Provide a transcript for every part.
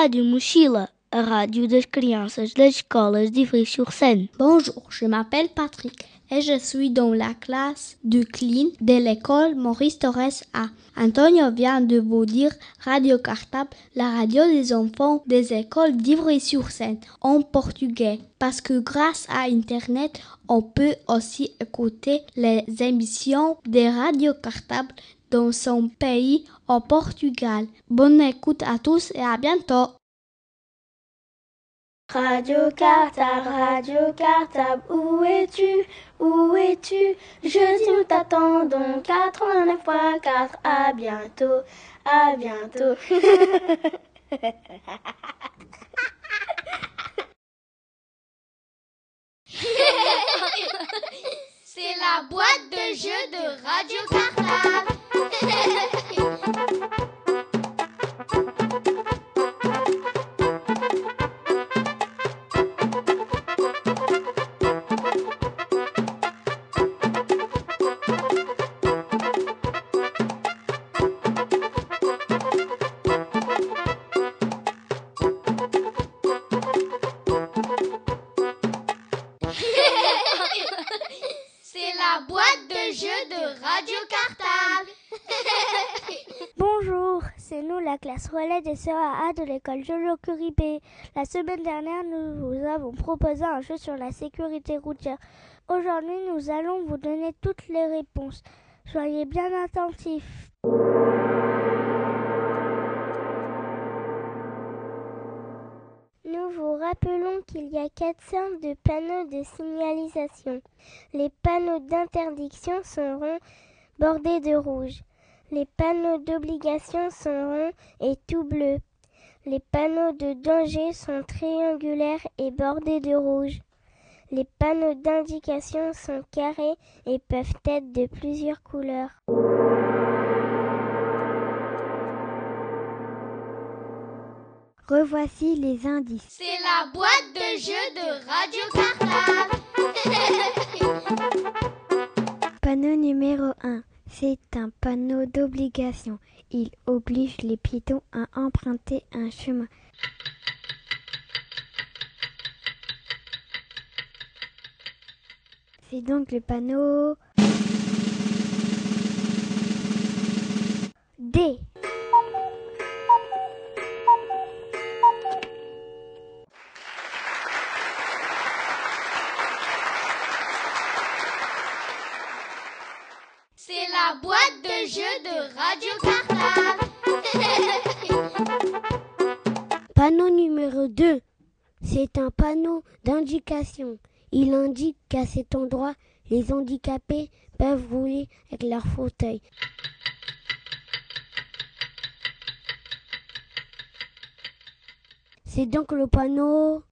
Rádio Mochila, a rádio das crianças das escolas de Ivry-sur-Seine. Bonjour, je m'appelle Patrick et je suis dans la classe de clean de l'école Maurice Torres A. Antonio vient de vous dire Radio Cartable, la radio des enfants des écoles d'Ivry-sur-Seine en portugais. Parce que grâce à Internet, on peut aussi écouter les émissions des radios cartables dans son pays au Portugal. Bonne écoute à tous et à bientôt. Radio Cartable, Radio Cartable, où es-tu? Où es-tu? Je dis nous t'attendons 89.4, à bientôt, à bientôt. C'est la boîte de jeu de Radio Cartable. relais des sœurs A de l'école Jolo Curibé. La semaine dernière, nous vous avons proposé un jeu sur la sécurité routière. Aujourd'hui, nous allons vous donner toutes les réponses. Soyez bien attentifs. Nous vous rappelons qu'il y a quatre sortes de panneaux de signalisation. Les panneaux d'interdiction ronds bordés de rouge. Les panneaux d'obligation sont ronds et tout bleus. Les panneaux de danger sont triangulaires et bordés de rouge. Les panneaux d'indication sont carrés et peuvent être de plusieurs couleurs. Revoici les indices. C'est la boîte de jeu de Radio Cartable. Panneau numéro 1. C'est un panneau d'obligation. Il oblige les piétons à emprunter un chemin. C'est donc le panneau D. C'est boîte de jeu de Radio Cartable. Panneau numéro 2. C'est un panneau d'indication. Il indique qu'à cet endroit, les handicapés peuvent rouler avec leur fauteuil. C'est donc le panneau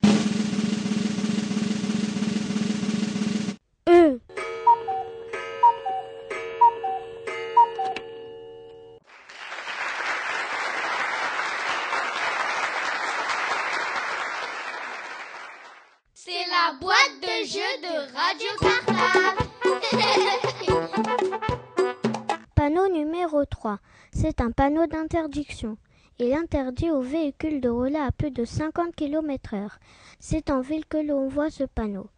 d'interdiction. Il interdit aux véhicules de rouler à plus de 50 km heure. C'est en ville que l'on voit ce panneau.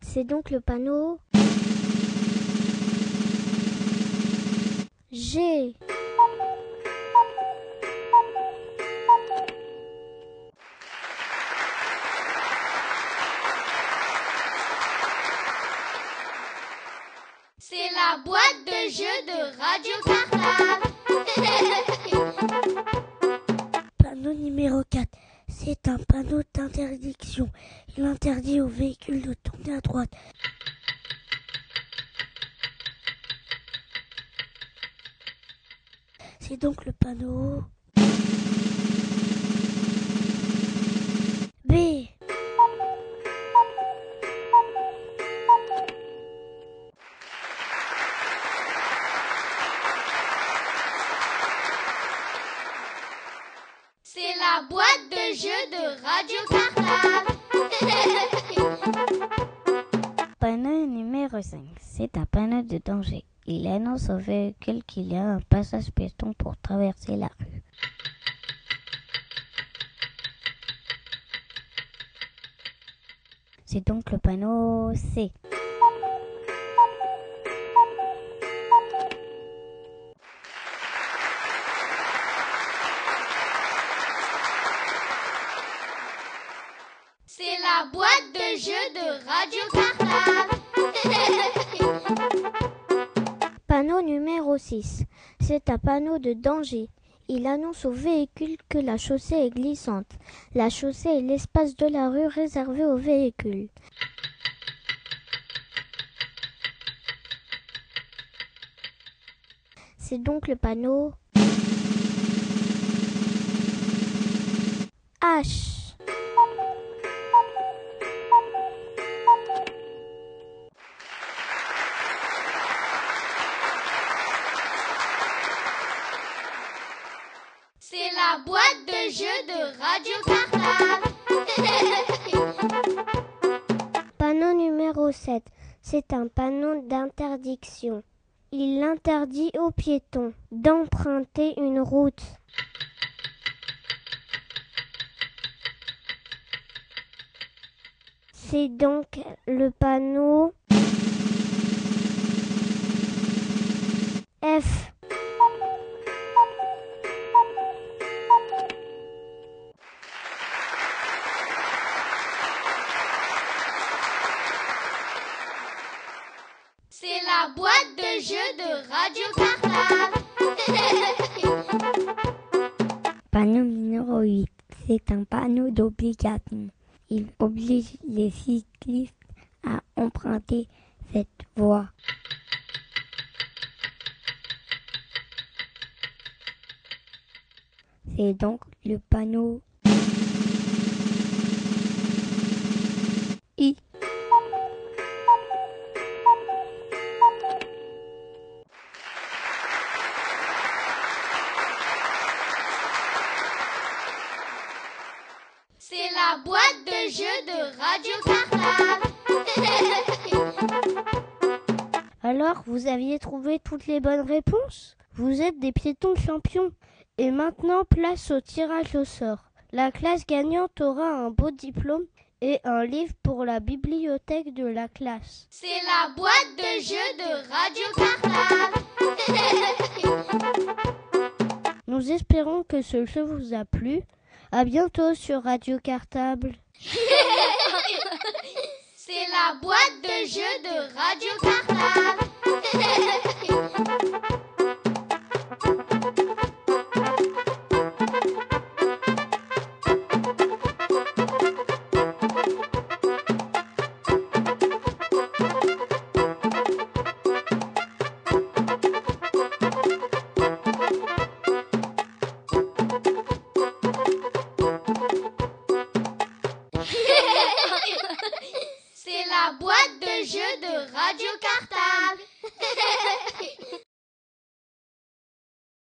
C'est donc le panneau G. C'est donc le panneau C. C'est la boîte de jeu de Radio Cartable. Panneau numéro 6. C'est un panneau de danger. Il annonce au véhicule que la chaussée est glissante. La chaussée est l'espace de la rue réservé aux véhicules. C'est donc le panneau H. 7. C'est un panneau d'interdiction. Il interdit aux piétons d'emprunter une route. C'est donc le panneau F. C'est la boîte de jeu de Radio Cartable. Panneau numéro 8. C'est un panneau d'obligation. Il oblige les cyclistes à emprunter cette voie. C'est donc le panneau I. C'est la de jeu de Radio Cartable. Alors, vous aviez trouvé toutes les bonnes réponses? Vous êtes des piétons champions. Et maintenant, place au tirage au sort. La classe gagnante aura un beau diplôme et un livre pour la bibliothèque de la classe. C'est la boîte de jeu de Radio Cartable. Nous espérons que ce jeu vous a plu. À bientôt sur Radio Cartable. C'est la boîte de jeu de Radio Cartable.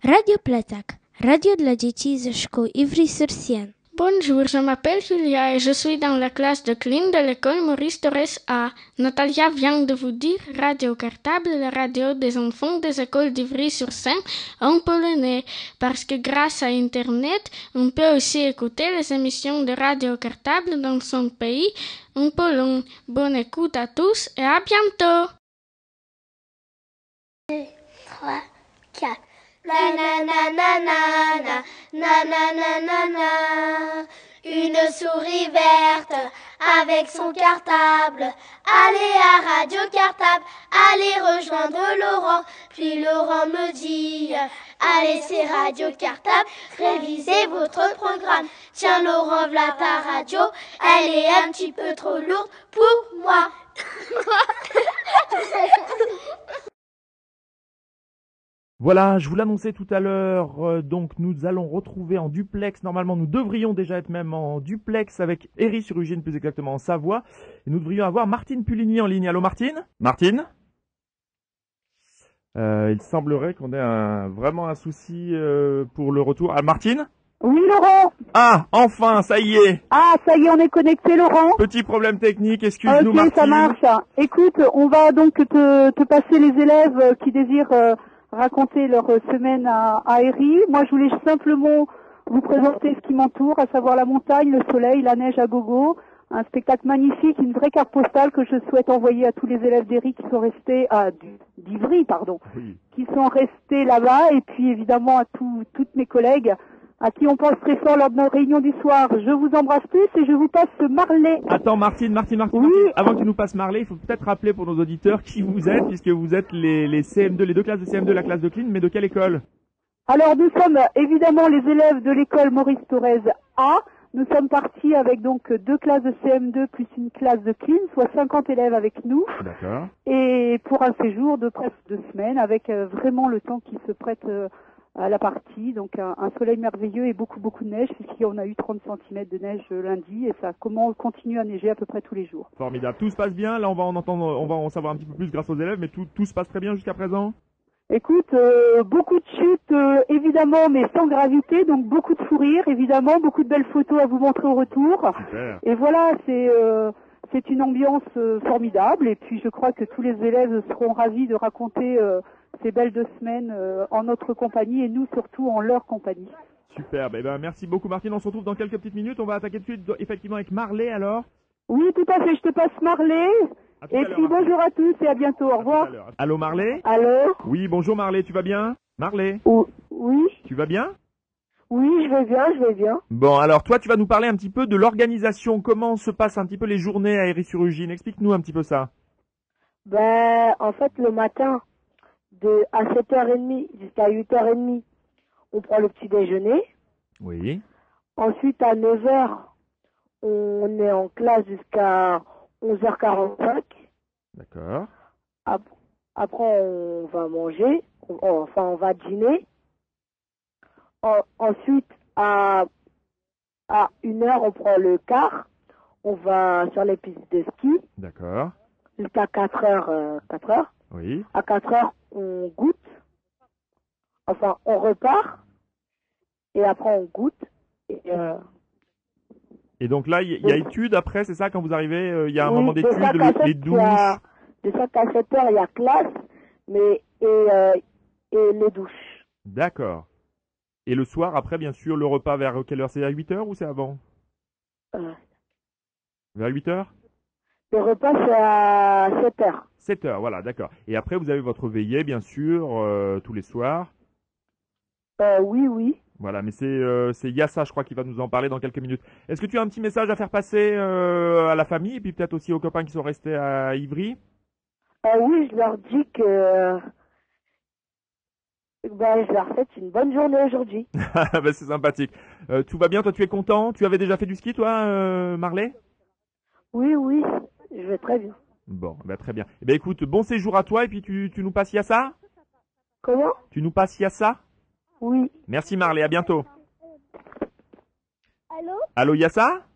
Radio Pletak, radio dla dzieci ze szkół Ivry-sur-Sienne. Bonjour, je m'appelle Julia et je suis dans la classe de Clean de l'école Maurice Torres A. Natalia vient de vous dire Radio Cartable, la radio des enfants des écoles d'Ivry-sur-Seine en polonais, parce que grâce à Internet, on peut aussi écouter les émissions de Radio Cartable dans son pays, en Pologne. Bonne écoute à tous et à bientôt! 3, 4. Na na na na na na na na na na Une souris verte avec son cartable. Allez à Radio Cartable, allez rejoindre Laurent. Puis Laurent me dit Allez, c'est Radio Cartable, révisez votre programme. Tiens, Laurent, voilà ta radio, elle est un petit peu trop lourde pour moi. Voilà, je vous l'annonçais tout à l'heure, euh, donc nous allons retrouver en duplex, normalement nous devrions déjà être même en duplex avec Eri sur Ugine, plus exactement en Savoie, et nous devrions avoir Martine Puligny en ligne. Allô Martine? Martine? Euh, Il semblerait qu'on ait un, vraiment un souci euh, pour le retour. Ah Martine? Oui, Laurent. Ah, enfin, ça y est. Ah, ça y est, on est connecté, Laurent. Petit problème technique, excuse-nous Ok, Martine. ça marche. Écoute, on va donc te, te passer les élèves qui désirent euh, raconter leur euh, semaine à, à. Moi, je voulais simplement vous présenter ce qui m'entoure, à savoir la montagne, le soleil, la neige à gogo. Un spectacle magnifique, une vraie carte postale que je souhaite envoyer à tous les élèves d'Herry qui sont restés, à d'Ivry, pardon, Oui. qui sont restés là-bas, et puis évidemment à tous toutes mes collègues à qui on pense très fort lors de nos réunions du soir. Je vous embrasse tous et je vous passe Marley. Attends, Martine, Martine, Martine, Oui. Martine, avant que tu nous passes Marley, il faut peut-être rappeler pour nos auditeurs qui vous êtes, puisque vous êtes les, les CM2, les deux classes de CM2, la classe de Clean, mais de quelle école? Alors nous sommes évidemment les élèves de l'école Maurice Thorez A. Nous sommes partis avec donc deux classes de CM2 plus une classe de clean, soit 50 élèves avec nous, D'accord. et pour un séjour de presque deux semaines, avec euh, vraiment le temps qui se prête euh, à la partie, donc un, un soleil merveilleux et beaucoup beaucoup de neige, puisqu'on a eu 30 cm de neige euh, lundi, et ça comment continue à neiger à peu près tous les jours. Formidable. Tout se passe bien. Là, on va en entendre, on va en savoir un petit peu plus grâce aux élèves, mais tout, tout se passe très bien jusqu'à présent. Écoute, euh, beaucoup de chutes euh, évidemment, mais sans gravité, donc beaucoup de fou rire évidemment, beaucoup de belles photos à vous montrer au retour. Super. Et voilà, c'est euh, c'est une ambiance formidable. Et puis je crois que tous les élèves seront ravis de raconter ces belles deux semaines euh, en notre compagnie et nous surtout en leur compagnie. Superbe. Eh ben, merci beaucoup, Martine. On se retrouve dans quelques petites minutes. On va attaquer tout de suite, effectivement, avec Marley, alors. Oui, tout à fait. Je te passe Marley. Et puis bonjour à tous et à bientôt. Au À revoir. Allô, Marley? Allô Oui, bonjour, Marley. Tu vas bien? Marley? Oui, Tu vas bien? Oui, je vais bien, je vais bien. Bon, alors toi, tu vas nous parler un petit peu de l'organisation. Comment se passent un petit peu les journées à Héry-sur-Ugine Explique-nous un petit peu ça. Ben, en fait, le matin, de à 7h30 jusqu'à 8h30, on prend le petit déjeuner. Oui. Ensuite, à 9h, on est en classe jusqu'à 11h45. D'accord. Ap- Après, on va manger. Enfin, on va dîner. En- ensuite, à, à 1h, on prend le car. On va sur les pistes de ski D'accord. jusqu'à 4h. euh, 4h. Oui. À 4 heures, on goûte. Enfin, on repart. Et après, on goûte. Et, euh, Et donc là, il y, a études après, c'est ça, quand vous arrivez, euh, il y a un oui, moment de d'études, le- les douches. a- de 5 à 7 heures, il y a classe. Mais, et, euh, et les douches. D'accord. Et le soir, après, bien sûr, le repas vers quelle heure? C'est à 8 heures ou c'est avant? Vers 8 heures? Le repas, c'est à 7 heures. 7 heures, voilà, d'accord. Et après, vous avez votre veillée, bien sûr, euh, tous les soirs. Euh, oui, oui. Voilà, mais c'est euh, Yassa, je crois, qui va nous en parler dans quelques minutes. Est-ce que tu as un petit message à faire passer euh, à la famille et puis peut-être aussi aux copains qui sont restés à Ivry? Euh, oui, je leur dis que... Ben, je leur souhaite une bonne journée aujourd'hui. bah, C'est sympathique. Euh, tout va bien, toi tu es content? Tu avais déjà fait du ski, toi, euh, Marley? Oui, oui, je vais très bien. Bon, bah, très bien. Eh ben, écoute, bon séjour à toi et puis tu, tu nous passes Yassa? Comment? Tu nous passes Yassa? Oui. Merci Marley, à bientôt. Allô? Allô Yassa?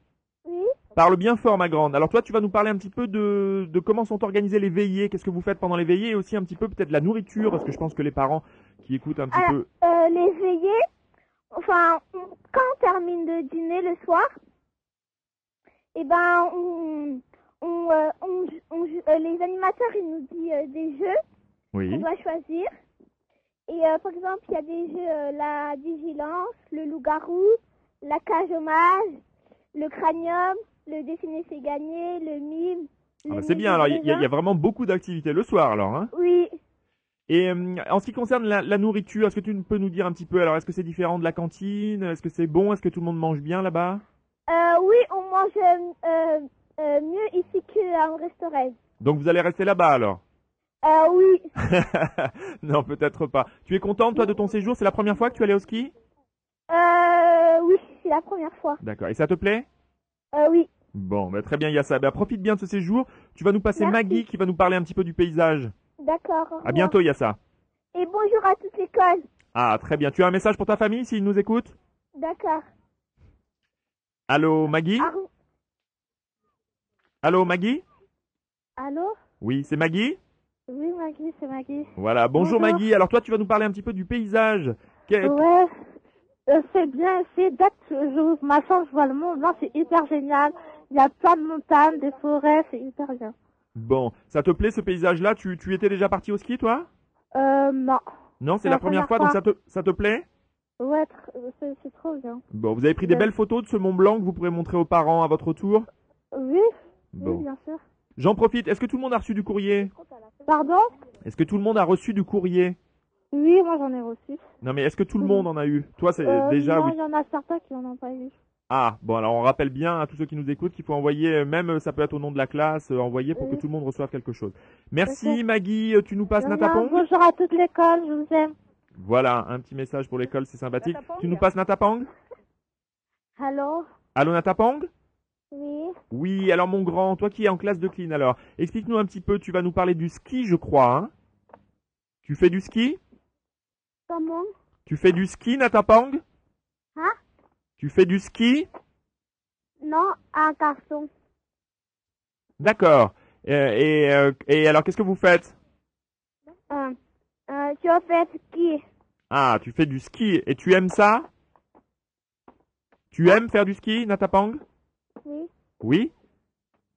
Oui Parle bien fort, ma grande. Alors toi, tu vas nous parler un petit peu de, de comment sont organisées les veillées, qu'est-ce que vous faites pendant les veillées, et aussi un petit peu peut-être la nourriture, parce que je pense que les parents qui écoutent un petit Alors, peu... euh, les veillées, enfin, quand on termine de dîner le soir, eh ben, on, on, euh, on, on- euh, les animateurs, ils nous disent euh, des jeux qu'on Oui. doit choisir. Et par exemple, il y a des jeux, la vigilance, le loup-garou, la cage hommage, le cranium, le dessiner c'est gagner, le mime. Ah bah, c'est bien, alors il y, a- y vraiment beaucoup d'activités le soir, alors. Hein Oui. et euh, en ce qui concerne la, la nourriture, est-ce que tu peux nous dire un petit peu, alors est-ce que c'est différent de la cantine? Est-ce que c'est bon? Est-ce que tout le monde mange bien là-bas? Euh, oui, on mange euh, euh, mieux ici qu'à un restaurant. Donc vous allez rester là-bas alors? Euh, oui. Non, peut-être pas. Tu es contente, toi, de ton séjour? C'est la première fois que tu allais au ski? Euh, oui, c'est la première fois. D'accord. Et ça te plaît? Euh, oui. Bon, bah, très bien, Yassa. Bah, profite bien de ce séjour. Tu vas nous passer Merci. Maggie qui va nous parler un petit peu du paysage. D'accord. au À revoir. bientôt, Yassa. Et bonjour à toute l'école. Ah, très bien. Tu as un message pour ta famille s'ils nous écoutent? D'accord. Allô, Maggie? Au- Allô, Maggie? Allô? Oui, c'est Maggie? Oui, Maggie, c'est Maggie. Voilà. Bonjour, Bonjour. Maggie. Alors toi, tu vas nous parler un petit peu du paysage. Ouais. euh, c'est bien, c'est dès que j'ouvre ma chambre, je vois le Mont Blanc, c'est hyper génial. Il y a plein de montagnes, des forêts, c'est hyper bien. Bon, ça te plaît ce paysage-là? Tu, tu étais déjà parti au ski, toi? Euh, non. Non, c'est la, première fois, donc ça te, ça te plaît? Ouais, tr- euh, c'est trop bien. Bon, vous avez pris des belles photos de ce Mont Blanc que vous pourrez montrer aux parents à votre retour? Oui, Bon. oui, bien sûr. J'en profite, est-ce que tout le monde a reçu du courrier Pardon? Est-ce que tout le monde a reçu du courrier? Oui, moi j'en ai reçu. Non mais est-ce que tout le monde en a eu? Toi c'est Euh, déjà non, oui. il y en a certains qui en ont pas eu. Ah, bon alors on rappelle bien à tous ceux qui nous écoutent qu'il faut envoyer, euh, même euh, ça peut être au nom de la classe, euh, envoyer pour que tout le monde reçoive quelque chose. Merci. Maggie, tu nous passes Natapong Bonjour à toute l'école, je vous aime. Voilà, un petit message pour l'école, c'est sympathique. Natapong Tu nous passes Natapang Allô? Allô Natapang Oui. Oui, alors mon grand, toi qui es en classe de clean alors, explique-nous un petit peu, tu vas nous parler du ski je crois, hein. Tu fais du ski? Comment? Tu fais du ski Natapang Hein? Tu fais du ski? Non, un garçon. D'accord. Euh, et, euh, et alors qu'est-ce que vous faites? Euh, tu fais ski. Ah, tu fais du ski. Et tu aimes ça? Tu aimes faire du ski, Natapang Oui. Oui?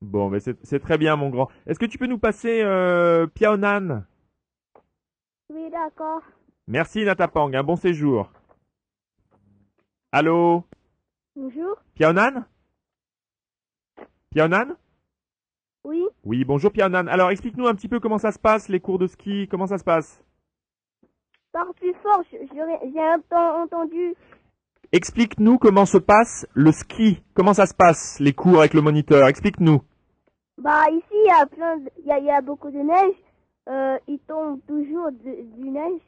Bon, mais c'est très bien, mon grand. Est-ce que tu peux nous passer euh, Piaonan Oui, d'accord. Merci, Natapang. Un bon séjour. Allô? Bonjour. Piaonan Piaonan Oui. Oui, bonjour Piaonan. Alors, explique-nous un petit peu comment ça se passe, les cours de ski. Comment ça se passe? Parle plus fort, j'ai enten- entendu. Explique-nous comment se passe le ski. Comment ça se passe, les cours avec le moniteur? Explique-nous. Bah, ici, il y a plein de- il y a, il y a beaucoup de neige. Euh, il tombe toujours de- du neige.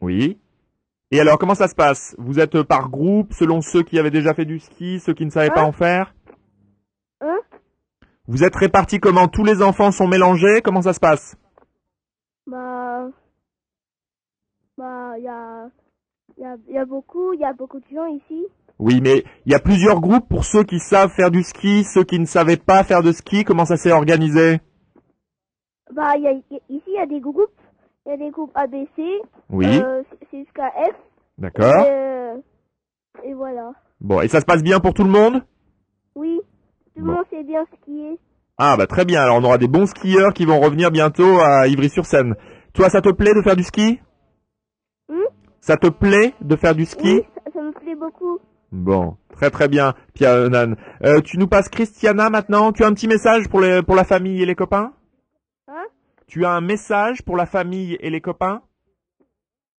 Oui. Et alors, comment ça se passe? Vous êtes par groupe, selon ceux qui avaient déjà fait du ski, ceux qui ne savaient pas Hein en faire? Hein Vous êtes répartis comment? Tous les enfants sont mélangés? Comment ça se passe? Bah, bah, il y a, il y a, il y a beaucoup, il y a beaucoup de gens ici. Oui, mais il y a plusieurs groupes pour ceux qui savent faire du ski, ceux qui ne savaient pas faire de ski. Comment ça s'est organisé? Bah, y a, il y a- ici, il y a des groupes. Il y a des groupes ABC. Oui. Euh, c'est- jusqu'à F. D'accord. Et, euh, et voilà. Bon, et ça se passe bien pour tout le monde? Oui. Tout le Bon. monde sait bien skier. Ah bah très bien, alors on aura des bons skieurs qui vont revenir bientôt à Ivry-sur-Seine. Toi, ça te plaît de faire du ski? Ça te plaît de faire du ski Oui, ça, ça me plaît beaucoup. Bon, très très bien, Pierre Nan. Euh, tu nous passes Christiana maintenant. Tu as un petit message pour, les, pour la famille et les copains? Hein? Tu as un message pour la famille et les copains?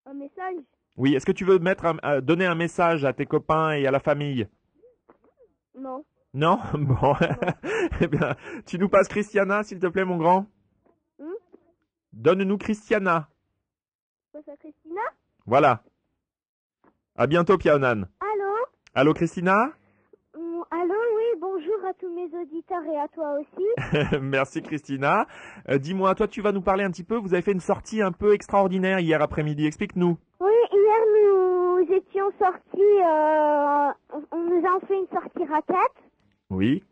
Un message? Oui, est-ce que tu veux mettre un- euh, donner un message à tes copains et à la famille? Non. Non? Bon. eh bien, tu nous passes Christiana, s'il te plaît, mon grand Hmm Donne-nous Christiana. Christina Voilà. À bientôt, Piaonan. Allô? Allô, Christina? Mm, Allô, oui, bonjour à tous mes auditeurs et à toi aussi. Merci, Christina. Euh, Dis-moi, toi, tu vas nous parler un petit peu. Vous avez fait une sortie un peu extraordinaire hier après-midi. Explique-nous. Oui, hier nous étions sortis, euh, on nous a fait une sortie raquette. Oui.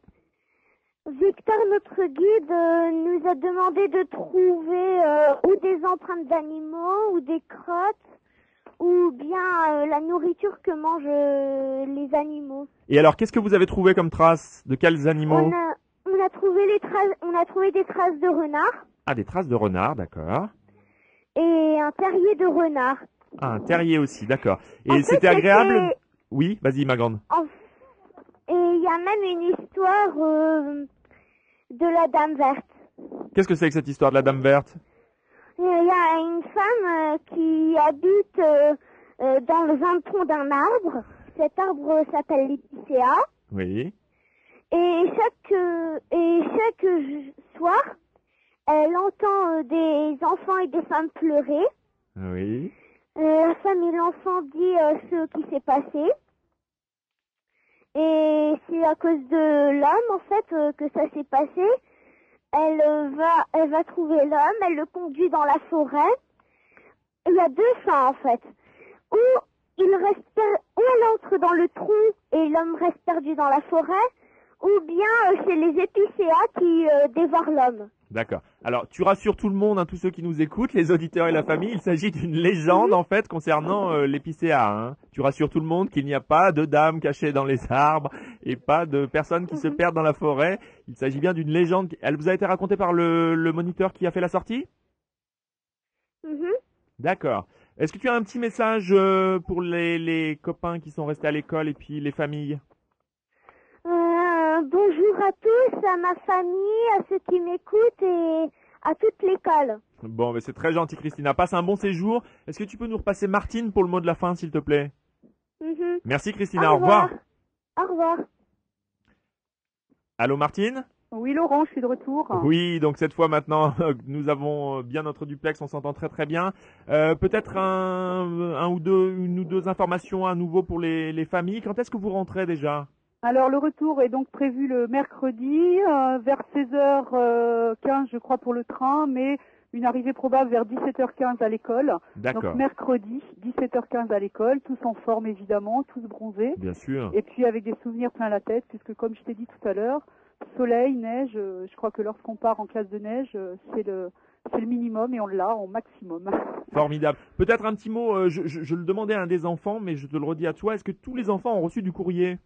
Victor, notre guide, euh, nous a demandé de trouver ou des empreintes d'animaux, ou des crottes, ou bien euh, la nourriture que mangent euh, les animaux. Et alors, qu'est-ce que vous avez trouvé comme traces De quels animaux? On a, on a trouvé les traces, on a trouvé des traces de renard Ah, des traces de renard, d'accord. et un terrier de renard. Ah, un terrier aussi, d'accord. Et c'était agréable? Oui, vas-y, ma grande. En- Et il y a même une histoire euh, de la Dame Verte. Qu'est-ce que c'est que cette histoire de la Dame Verte? Il y a une femme euh, qui habite euh, euh, dans le tronc d'un arbre. Cet arbre s'appelle l'épicéa. Oui. Et chaque, et chaque soir, elle entend des enfants et des femmes pleurer. Oui. La femme et l'enfant dit ce qui s'est passé. Et c'est à cause de l'homme, en fait, que ça s'est passé. Elle va, elle va trouver l'homme, elle le conduit dans la forêt. Il y a deux fins, en fait. Ou il reste, ou elle entre dans le trou et l'homme reste perdu dans la forêt, ou bien euh, c'est les épicéas qui euh, dévorent l'homme. D'accord. Alors, tu rassures tout le monde, hein, tous ceux qui nous écoutent, les auditeurs et la famille, il s'agit d'une légende en fait concernant euh, l'épicéa. Hein. Tu rassures tout le monde qu'il n'y a pas de dames cachées dans les arbres et pas de personnes qui se Mhm. perdent dans la forêt. Il s'agit bien d'une légende. Elle vous a été racontée par le, le moniteur qui a fait la sortie? Mhm. D'accord. Est-ce que tu as un petit message euh, pour les, les copains qui sont restés à l'école et puis les familles? Euh, bonjour à tous, à ma famille, à ceux qui m'écoutent et à toute l'école. Bon, mais c'est très gentil, Christina. Passe un bon séjour. Est-ce que tu peux nous repasser Martine pour le mot de la fin, s'il te plaît Mhm. Merci, Christina. Au revoir. Au revoir. Allô, Martine Oui, Laurent, je suis de retour. Oui, donc cette fois maintenant, nous avons bien notre duplex, on s'entend très très bien. Euh, Peut-être un, un ou deux, une ou deux informations à nouveau pour les, les familles. Quand est-ce que vous rentrez déjà? Alors le retour est donc prévu le mercredi euh, vers 16h15 je crois pour le train, mais une arrivée probable vers 17h15 à l'école. D'accord. Donc mercredi 17h15 à l'école, tous en forme évidemment, tous bronzés. Bien sûr. Et puis avec des souvenirs plein la tête, puisque comme je t'ai dit tout à l'heure, soleil, neige, euh, je crois que lorsqu'on part en classe de neige, euh, c'est le c'est le minimum et on l'a en maximum. Formidable. Peut-être un petit mot, euh, je, je- je le demandais à un des enfants, mais je te le redis à toi. Est-ce que tous les enfants ont reçu du courrier?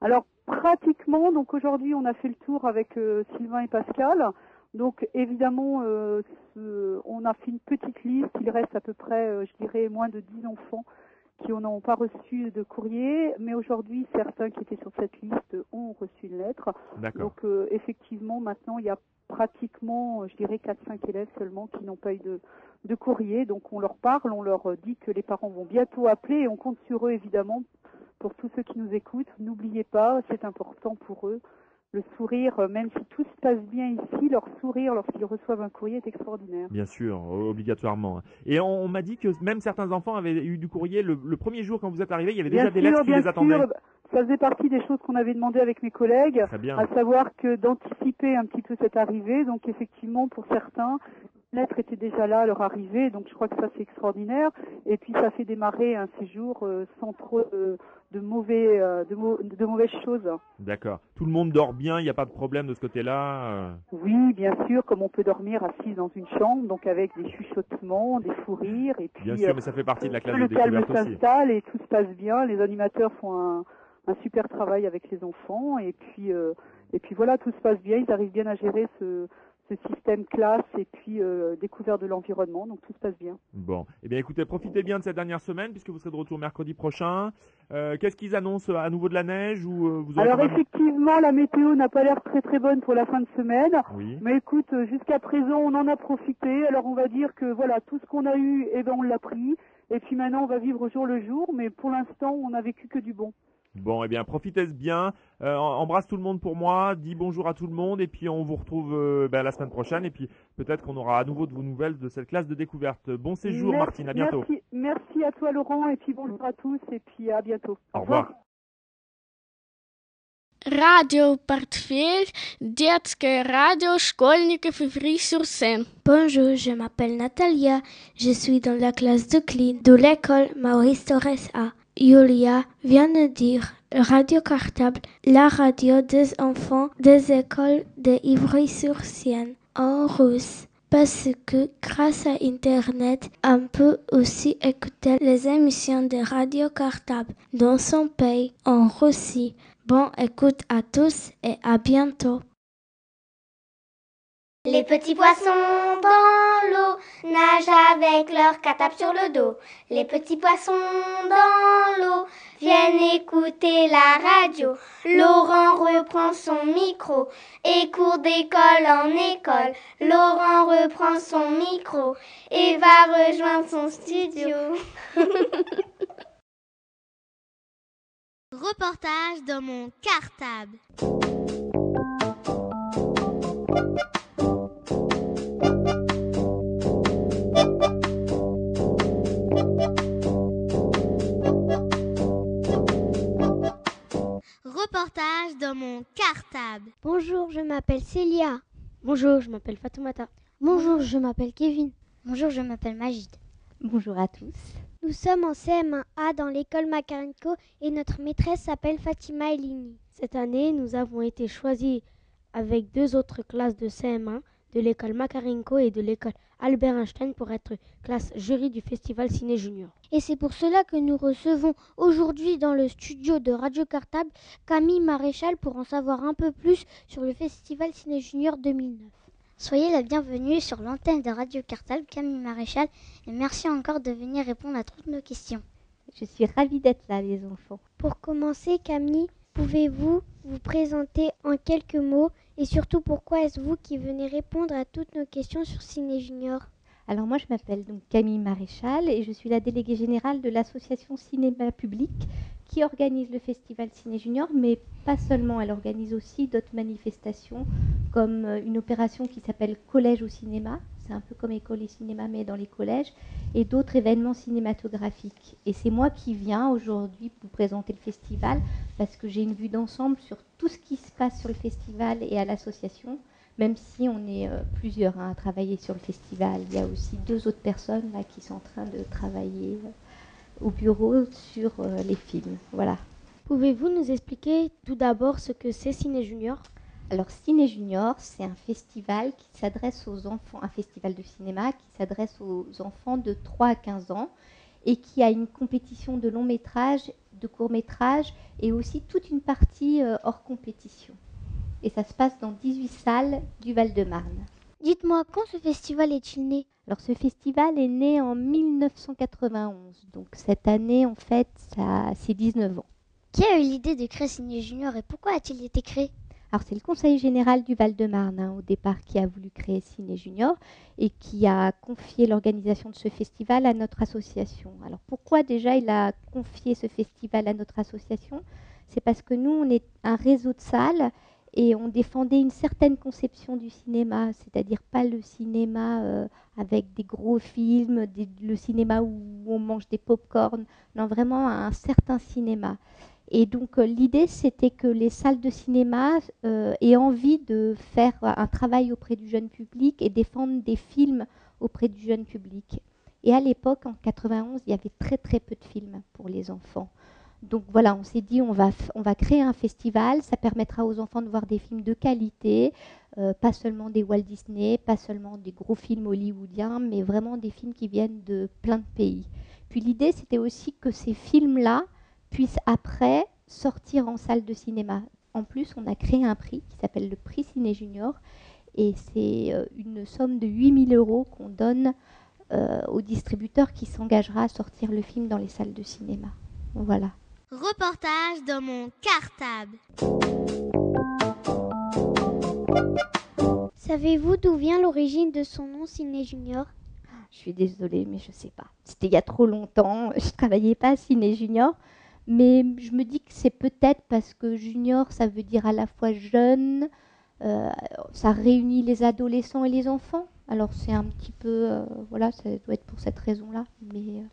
Alors pratiquement, donc aujourd'hui on a fait le tour avec euh, Sylvain et Pascal. Donc évidemment, euh, ce- on a fait une petite liste. Il reste à peu près, euh, je dirais, moins de 10 enfants qui n'ont pas reçu de courrier. Mais aujourd'hui, certains qui étaient sur cette liste ont reçu une lettre. Donc effectivement, maintenant, il y a pratiquement, je dirais, 4-5 élèves seulement qui n'ont pas eu de, de courrier. Donc on leur parle, on leur dit que les parents vont bientôt appeler et on compte sur eux évidemment pour tous ceux qui nous écoutent. N'oubliez pas, c'est important pour eux. Le sourire, euh, même si tout se passe bien ici, leur sourire lorsqu'ils reçoivent un courrier est extraordinaire. Bien sûr, o- obligatoirement. Et on, on m'a dit que même certains enfants avaient eu du courrier le, le premier jour quand vous êtes arrivé. Il y avait déjà des lettres qui les sûr, attendaient. ça faisait partie des choses qu'on avait demandé avec mes collègues, à savoir que d'anticiper un petit peu cette arrivée. Donc effectivement, pour certains, la lettre était déjà là à leur arrivée, donc je crois que ça c'est extraordinaire. Et puis ça fait démarrer un séjour euh, sans trop de mauvais, euh, de, de mauvaises choses. D'accord. Tout le monde dort bien, il n'y a pas de problème de ce côté-là. euh. Oui, bien sûr, comme on peut dormir assis dans une chambre, donc avec des chuchotements, des fous rires, et puis Bien sûr, euh, mais ça fait partie de la classe le de calme découverte aussi. s'installe et tout se passe bien. Les animateurs font un, un super travail avec les enfants, et puis et puis voilà, tout se passe bien. Ils arrivent bien à gérer ce, ce système classe et puis euh, découverte de l'environnement, donc tout se passe bien. Bon, eh bien écoutez, profitez bien de cette dernière semaine puisque vous serez de retour mercredi prochain. Euh, Qu'est-ce qu'ils annoncent à nouveau de la neige ou euh, vous aurez Alors même- effectivement, la météo n'a pas l'air très très bonne pour la fin de semaine. Oui. Mais écoute, jusqu'à présent, on en a profité. Alors on va dire que voilà, tout ce qu'on a eu, eh ben on l'a pris. Et puis maintenant, on va vivre au jour le jour. Mais pour l'instant, on n'a vécu que du bon. Bon, eh bien profitez bien. Euh, em- embrasse tout le monde pour moi. Dis bonjour à tout le monde et puis on vous retrouve euh, ben, la semaine prochaine et puis peut-être qu'on aura à nouveau de vos nouvelles de cette classe de découverte. Bon séjour, Merci- Martine. À bientôt. Merci, merci à toi, Laurent. Et puis bonjour à tous. Et puis à bientôt. Au revoir. Radio Portefeuille, детское радио школьников Ivry-sur-Seine. Bonjour, je m'appelle Natalia. Je suis dans la classe de clean de l'école Maurice Torres A. Julia vient de dire Radio Cartable, la radio des enfants des écoles de Ivry-sur-Seine en russe. Parce que grâce à Internet, on peut aussi écouter les émissions de Radio Cartable dans son pays en Russie. Bon écoute à tous et à bientôt. Les petits poissons dans l'eau nagent avec leur catap sur le dos. Les petits poissons dans l'eau viennent écouter la radio. Laurent reprend son micro et court d'école en école. Laurent reprend son micro et va rejoindre son studio. Reportage dans mon cartable. Reportage dans mon cartable. Bonjour, je m'appelle Célia. Bonjour, je m'appelle Fatoumata. Bonjour, je m'appelle Kevin. Bonjour, je m'appelle Magid. Bonjour à tous. Nous sommes en CM1A dans l'école Makarenko et notre maîtresse s'appelle Fatima Elini. Cette année, nous avons été choisis avec deux autres classes de CM1 de l'école Makarenko et de l'école Albert Einstein pour être classe jury du Festival Ciné Junior. Et c'est pour cela que nous recevons aujourd'hui dans le studio de Radio Cartable Camille Maréchal pour en savoir un peu plus sur le Festival Ciné Junior 2009. Soyez la bienvenue sur l'antenne de Radio Cartable, Camille Maréchal, et merci encore de venir répondre à toutes nos questions. Je suis ravie d'être là, les enfants. Pour commencer, Camille, pouvez-vous vous présenter en quelques mots et surtout pourquoi est-ce vous qui venez répondre à toutes nos questions sur Ciné Junior? Alors moi je m'appelle donc Camille Maréchal et je suis la déléguée générale de l'association Cinéma Public qui organise le festival Ciné Junior, mais pas seulement, elle organise aussi d'autres manifestations comme euh, une opération qui s'appelle Collège au cinéma, c'est un peu comme école et cinéma mais dans les collèges, et d'autres événements cinématographiques. Et c'est moi qui viens aujourd'hui vous présenter le festival parce que j'ai une vue d'ensemble sur tout ce qui se passe sur le festival et à l'association même si on est euh, plusieurs hein, à travailler sur le festival. Il y a aussi deux autres personnes là qui sont en train de travailler euh, au bureau sur euh, les films. Voilà. Pouvez-vous nous expliquer tout d'abord ce que c'est Ciné Junior? Alors Ciné Junior, c'est un festival qui s'adresse aux enfants, un festival de cinéma qui s'adresse aux enfants de 3 à 15 ans et qui a une compétition de long métrage, de court métrage et aussi toute une partie hors compétition et ça se passe dans 18 salles du Val-de-Marne. Dites-moi, quand ce festival est-il né? Alors ce festival est né en 1991, donc cette année en fait ça c'est 19 ans. Qui a eu l'idée de créer Ciné Junior et pourquoi a-t-il été créé? Alors c'est le conseil général du Val-de-Marne hein, au départ qui a voulu créer Ciné Junior et qui a confié l'organisation de ce festival à notre association. Alors pourquoi déjà il a confié ce festival à notre association? C'est parce que nous on est un réseau de salles et on défendait une certaine conception du cinéma, c'est-à-dire pas le cinéma euh, avec des gros films, le cinéma où on mange des pop-corn, non vraiment un certain cinéma. Et donc euh, l'idée c'était que les salles de cinéma euh, aient envie de faire un travail auprès du jeune public et défendre des films auprès du jeune public. Et à l'époque, en 91, il y avait très très peu de films pour les enfants. Donc voilà, on s'est dit on va, on va créer un festival, ça permettra aux enfants de voir des films de qualité, euh, pas seulement des Walt Disney, pas seulement des gros films hollywoodiens, mais vraiment des films qui viennent de plein de pays. Puis l'idée c'était aussi que ces films-là puissent après sortir en salle de cinéma. En plus, on a créé un prix qui s'appelle le prix Ciné Junior et c'est euh, une somme de 8000 euros qu'on donne euh, au distributeur qui s'engagera à sortir le film dans les salles de cinéma. Voilà. Reportage dans mon cartable. Savez-vous d'où vient l'origine de son nom Ciné Junior? Je suis désolée, mais je ne sais pas. C'était il y a trop longtemps. Je ne travaillais pas à Ciné Junior. Mais je me dis que c'est peut-être parce que junior, ça veut dire à la fois jeune, euh, ça réunit les adolescents et les enfants. Alors c'est un petit peu, euh, voilà, ça doit être pour cette raison-là. Mais euh,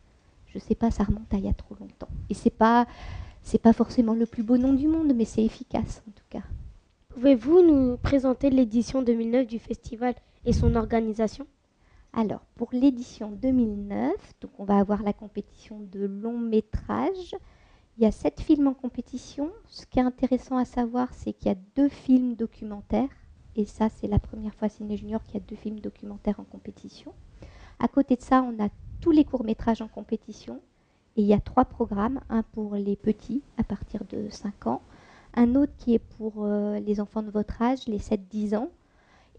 je sais pas, ça remonte à il y a trop longtemps. Et c'est pas, c'est pas forcément le plus beau nom du monde, mais c'est efficace en tout cas. Pouvez-vous nous présenter l'édition 2009 du festival et son organisation? Alors, pour l'édition 2009, donc on va avoir la compétition de long métrage. Il y a sept films en compétition. Ce qui est intéressant à savoir, c'est qu'il y a deux films documentaires. Et ça, c'est la première fois Ciné Junior qu'il y a deux films documentaires en compétition. À côté de ça, on a tous les courts-métrages en compétition. Et il y a trois programmes, un pour les petits à partir de 5 ans, un autre qui est pour euh, les enfants de votre âge, les 7-10 ans,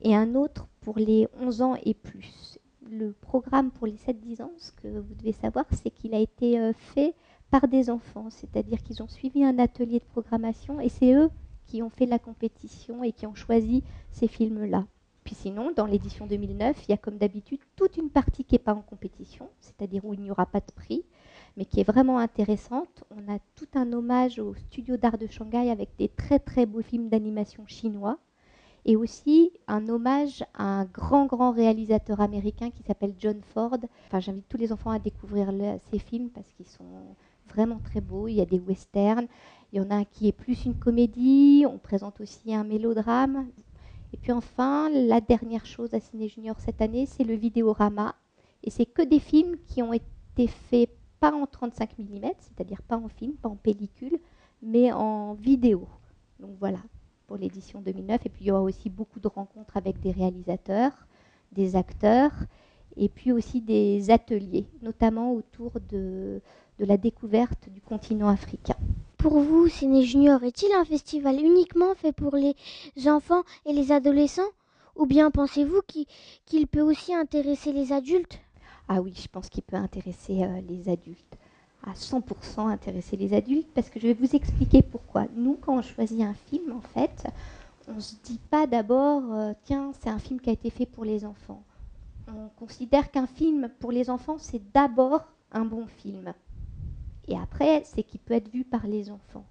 et un autre pour les 11 ans et plus. Le programme pour les 7-10 ans, ce que vous devez savoir, c'est qu'il a été euh, fait par des enfants, c'est-à-dire qu'ils ont suivi un atelier de programmation et c'est eux qui ont fait la compétition et qui ont choisi ces films-là. Puis sinon, dans l'édition 2009, il y a comme d'habitude toute une partie qui n'est pas en compétition, c'est-à-dire où il n'y aura pas de prix, mais qui est vraiment intéressante. On a tout un hommage au studio d'art de Shanghai avec des très très beaux films d'animation chinois, et aussi un hommage à un grand grand réalisateur américain qui s'appelle John Ford. Enfin, j'invite tous les enfants à découvrir ces films parce qu'ils sont vraiment très beaux. Il y a des westerns, il y en a un qui est plus une comédie, on présente aussi un mélodrame. Et puis enfin, la dernière chose à Ciné Junior cette année, c'est le vidéorama. Et c'est que des films qui ont été faits pas en 35 mm, c'est-à-dire pas en film, pas en pellicule, mais en vidéo. Donc voilà. pour l'édition 2009. Et puis il y aura aussi beaucoup de rencontres avec des réalisateurs, des acteurs, et puis aussi des ateliers, notamment autour de, de la découverte du continent africain. Pour vous, Ciné Junior est-il un festival uniquement fait pour les enfants et les adolescents? Ou bien pensez-vous qu'il peut aussi intéresser les adultes? Ah oui, je pense qu'il peut intéresser euh, les adultes. À 100% intéresser les adultes, parce que je vais vous expliquer pourquoi. Nous, quand on choisit un film, en fait, on ne se dit pas d'abord, euh, tiens, c'est un film qui a été fait pour les enfants. On considère qu'un film pour les enfants, c'est d'abord un bon film. Et après, c'est qu'il peut être vu par les enfants.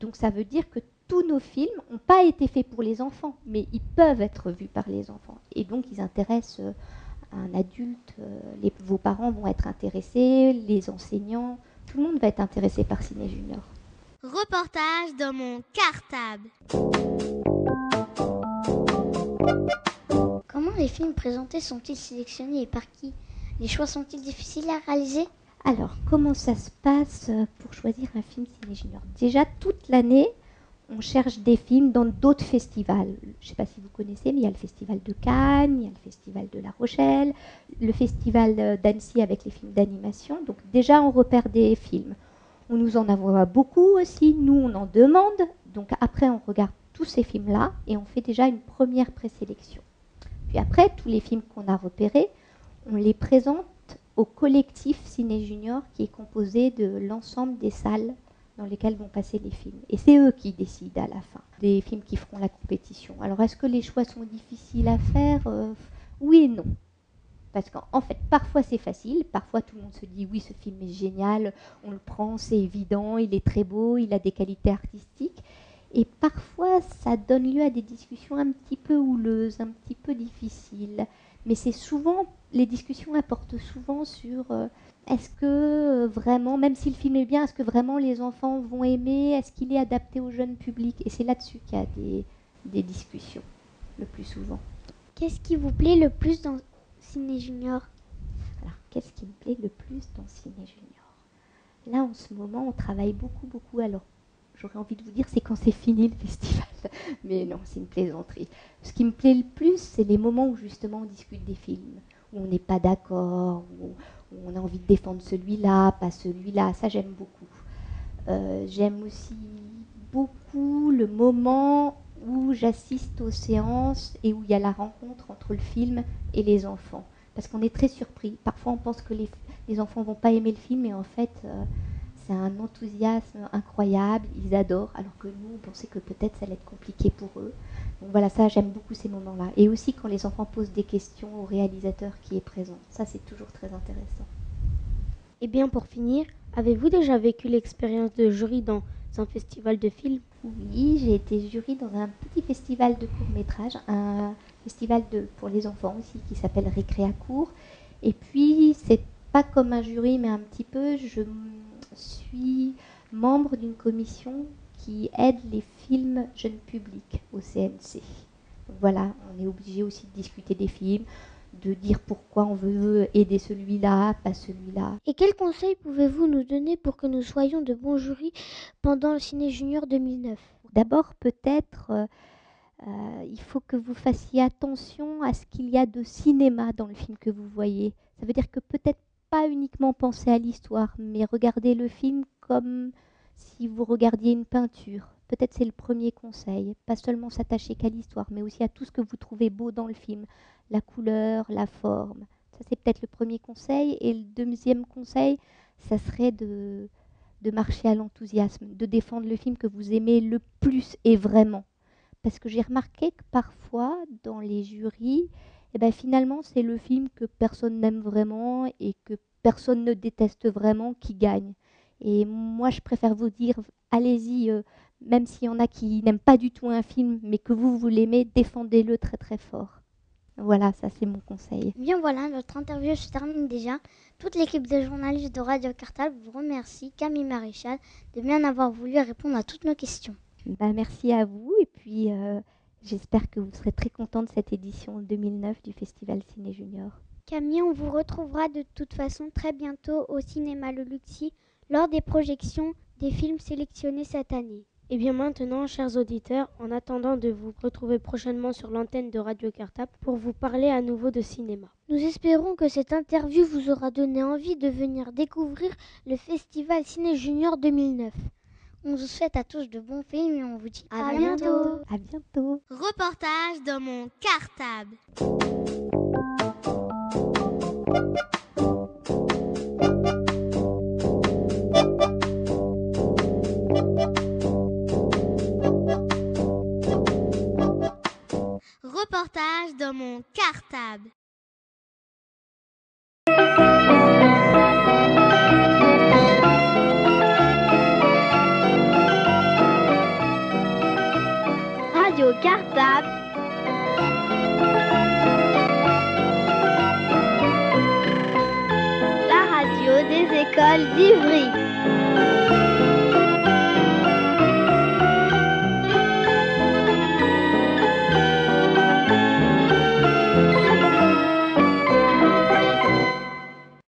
Donc ça veut dire que tous nos films n'ont pas été faits pour les enfants, mais ils peuvent être vus par les enfants. Et donc ils intéressent euh, un adulte, euh, les, vos parents vont être intéressés, les enseignants, tout le monde va être intéressé par Ciné Junior. Reportage dans mon cartable. Comment les films présentés sont-ils sélectionnés et par qui? Les choix sont-ils difficiles à réaliser? Alors, comment ça se passe euh, pour choisir un film Ciné Junior? Déjà, toute l'année, on cherche des films dans d'autres festivals. Je ne sais pas si vous connaissez, mais il y a le festival de Cannes, il y a le festival de La Rochelle, le festival euh, d'Annecy avec les films d'animation. Donc déjà, on repère des films. On nous en envoie beaucoup aussi, nous on en demande. Donc après, on regarde tous ces films-là et on fait déjà une première présélection. Puis après, tous les films qu'on a repérés, on les présente au collectif Ciné Junior qui est composé de l'ensemble des salles dans lesquelles vont passer les films. Et c'est eux qui décident à la fin des films qui feront la compétition. Alors est-ce que les choix sont difficiles à faire euh, Oui et non. Parce qu'en fait, parfois c'est facile, parfois tout le monde se dit oui, ce film est génial, on le prend, c'est évident, il est très beau, il a des qualités artistiques. Et parfois, ça donne lieu à des discussions un petit peu houleuses, un petit peu difficiles. Mais c'est souvent, les discussions apportent souvent sur euh, est-ce que euh, vraiment, même si le film est bien, est-ce que vraiment les enfants vont aimer Est-ce qu'il est adapté au jeune public? Et c'est là-dessus qu'il y a des, des, discussions, le plus souvent. Qu'est-ce qui vous plaît le plus dans Ciné Junior? Alors, qu'est-ce qui me plaît le plus dans Ciné Junior? Là, en ce moment, on travaille beaucoup, beaucoup. Alors, j'aurais envie de vous dire, c'est quand c'est fini le festival. Mais non, c'est une plaisanterie. Ce qui me plaît le plus, c'est les moments où justement on discute des films, où on n'est pas d'accord, où, on a envie de défendre celui-là, pas celui-là. Ça, j'aime beaucoup. Euh, j'aime aussi beaucoup le moment où j'assiste aux séances et où il y a la rencontre entre le film et les enfants. Parce qu'on est très surpris. Parfois, on pense que les, les enfants vont pas aimer le film, mais en fait, euh, c'est un enthousiasme incroyable, ils adorent, alors que nous, on pensait que peut-être ça allait être compliqué pour eux. Donc voilà, ça, j'aime beaucoup ces moments-là. Et aussi quand les enfants posent des questions au réalisateur qui est présent. Ça, c'est toujours très intéressant. Et eh bien, pour finir, avez-vous déjà vécu l'expérience de jury dans un festival de films? Oui, j'ai été jury dans un petit festival de court-métrage, un festival de, pour les enfants aussi qui s'appelle Récréa Court. Et puis, c'est pas comme un jury, mais un petit peu, je suis membre d'une commission qui aide les films jeunes publics au CNC. voilà, on est obligé aussi de discuter des films, de dire pourquoi on veut aider celui-là, pas celui-là. Et quels conseils pouvez-vous nous donner pour que nous soyons de bons jurys pendant le Ciné Junior 2009 D'abord, peut-être, euh, euh, il faut que vous fassiez attention à ce qu'il y a de cinéma dans le film que vous voyez. Ça veut dire que peut-être pas uniquement penser à l'histoire, mais regarder le film comme si vous regardiez une peinture. Peut-être c'est le premier conseil. Pas seulement s'attacher qu'à l'histoire, mais aussi à tout ce que vous trouvez beau dans le film. La couleur, la forme. Ça, c'est peut-être le premier conseil. Et le deuxième conseil, ça serait de, de marcher à l'enthousiasme, de défendre le film que vous aimez le plus et vraiment. Parce que j'ai remarqué que parfois, dans les jurys, et eh ben finalement c'est le film que personne n'aime vraiment et que personne ne déteste vraiment qui gagne. Et moi je préfère vous dire, allez-y, euh, même s'il y en a qui n'aiment pas du tout un film, mais que vous, vous l'aimez, défendez-le très très fort. Voilà, ça c'est mon conseil. Bien voilà, notre interview se termine déjà. Toute l'équipe des journalistes de Radio Cartable vous remercie, Camille Maréchal, de bien avoir voulu répondre à toutes nos questions. Bah, merci à vous et puis euh, J'espère que vous serez très content de cette édition 2009 du Festival Ciné Junior. Camille, on vous retrouvera de toute façon très bientôt au cinéma Le Luxi lors des projections des films sélectionnés cette année. Et bien maintenant, chers auditeurs, en attendant de vous retrouver prochainement sur l'antenne de Radio Cartable pour vous parler à nouveau de cinéma. Nous espérons que cette interview vous aura donné envie de venir découvrir le Festival Ciné Junior 2009. On vous souhaite à tous de bons films et on vous dit à, bientôt. À bientôt. Reportage dans mon cartable. Reportage dans mon cartable. Radio Cartable. La radio des écoles d'Ivry.